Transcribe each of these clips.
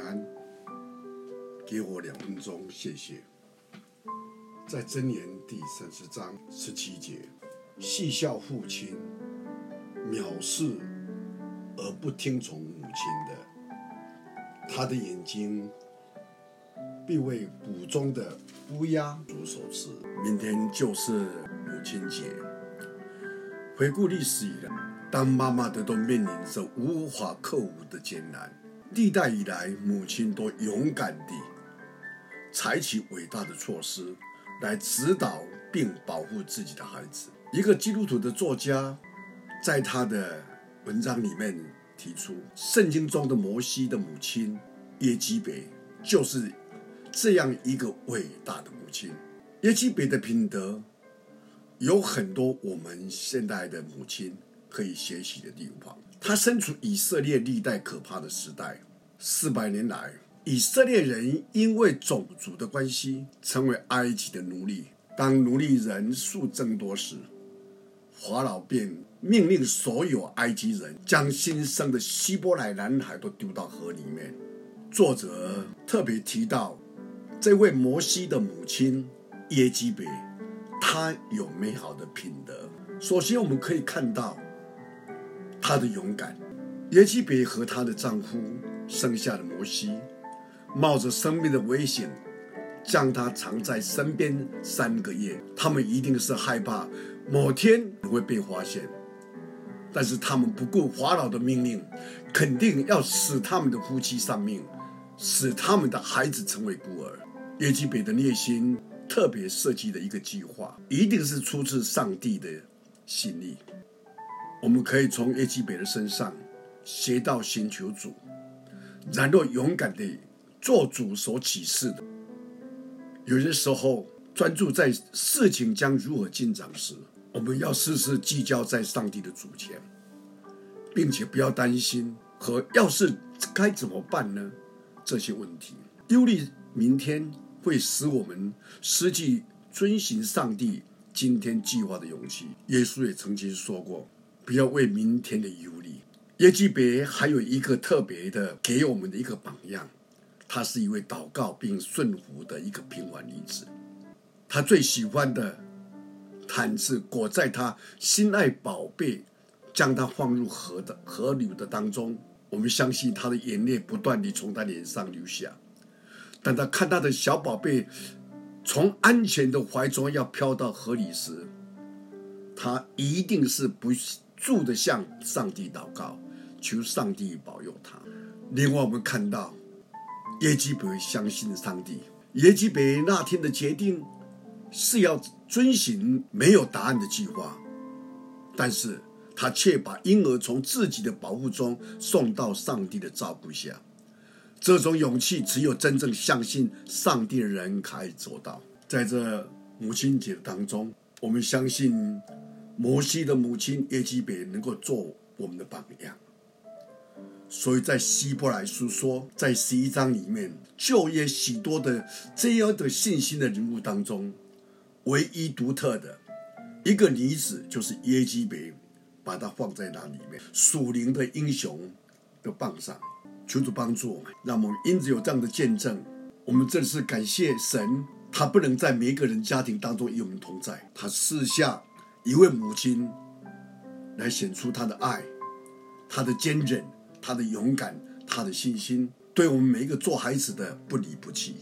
安，给我两分钟，谢谢。在箴言第三十章十七节，戏笑父亲，藐视而不听从母亲的，他的眼睛必为谷中的乌鸦所所吃。明天就是母亲节，回顾历史以来，当妈妈的都面临着无法克服的艰难。历代以来，母亲都勇敢地采取伟大的措施来指导并保护自己的孩子。一个基督徒的作家在他的文章里面提出，圣经中的摩西的母亲耶基北就是这样一个伟大的母亲。耶基北的品德有很多我们现代的母亲可以学习的地方。他身处以色列历代可怕的时代，四百年来，以色列人因为种族的关系，成为埃及的奴隶。当奴隶人数增多时，法老便命令所有埃及人将新生的希伯来男孩都丢到河里面。作者特别提到这位摩西的母亲耶基别，她有美好的品德。首先，我们可以看到。她的勇敢，耶基别和她的丈夫生下了摩西，冒着生命的危险，将他藏在身边三个月。他们一定是害怕某天会被发现，但是他们不顾法老的命令，肯定要使他们的夫妻丧命，使他们的孩子成为孤儿。耶基别的内心特别设计的一个计划，一定是出自上帝的心意。我们可以从耶基北的身上学到寻求主，然后勇敢地做主所启示的。有些时候，专注在事情将如何进展时，我们要时时聚焦在上帝的主权，并且不要担心和要是该怎么办呢？这些问题，忧虑明天会使我们失去遵循上帝今天计划的勇气。耶稣也曾经说过。不要为明天的忧虑。耶基别还有一个特别的给我们的一个榜样，他是一位祷告并顺服的一个平凡女子。她最喜欢的毯子裹在他心爱宝贝，将他放入河的河流的当中。我们相信他的眼泪不断地从他脸上流下。当他看他的小宝贝从安全的怀中要飘到河里时，他一定是不。住的向上帝祷告，求上帝保佑他。另外，我们看到耶基别相信上帝。耶基别那天的决定是要遵循没有答案的计划，但是他却把婴儿从自己的保护中送到上帝的照顾下。这种勇气，只有真正相信上帝的人可以做到。在这母亲节当中，我们相信。摩西的母亲耶基别能够做我们的榜样，所以在希伯来书说，在十一章里面，就业许多的这样的信心的人物当中，唯一独特的一个女子就是耶基别，把她放在那里面属灵的英雄的榜上。求主帮助我们，让我们因此有这样的见证。我们这是感谢神，他不能在每一个人家庭当中与我们同在，他四下。一位母亲来显出她的爱，她的坚韧，她的勇敢，她的信心，对我们每一个做孩子的不离不弃。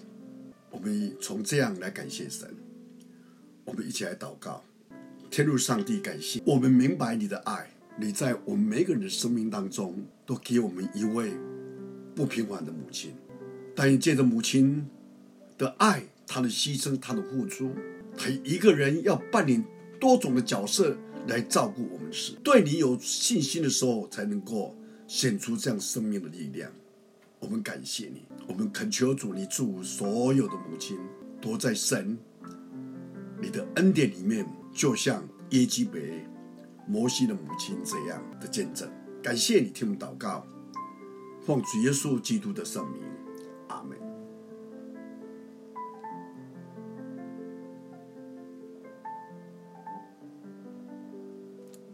我们从这样来感谢神，我们一起来祷告，天父上帝，感谢我们明白你的爱，你在我们每个人的生命当中都给我们一位不平凡的母亲，但愿借着母亲的爱，她的牺牲，她的付出，她一个人要扮演。多种的角色来照顾我们时，对你有信心的时候，才能够显出这样生命的力量。我们感谢你，我们恳求主，你祝所有的母亲都在神你的恩典里面，就像耶基别、摩西的母亲这样的见证。感谢你听我们祷告，奉主耶稣基督的圣名，阿门。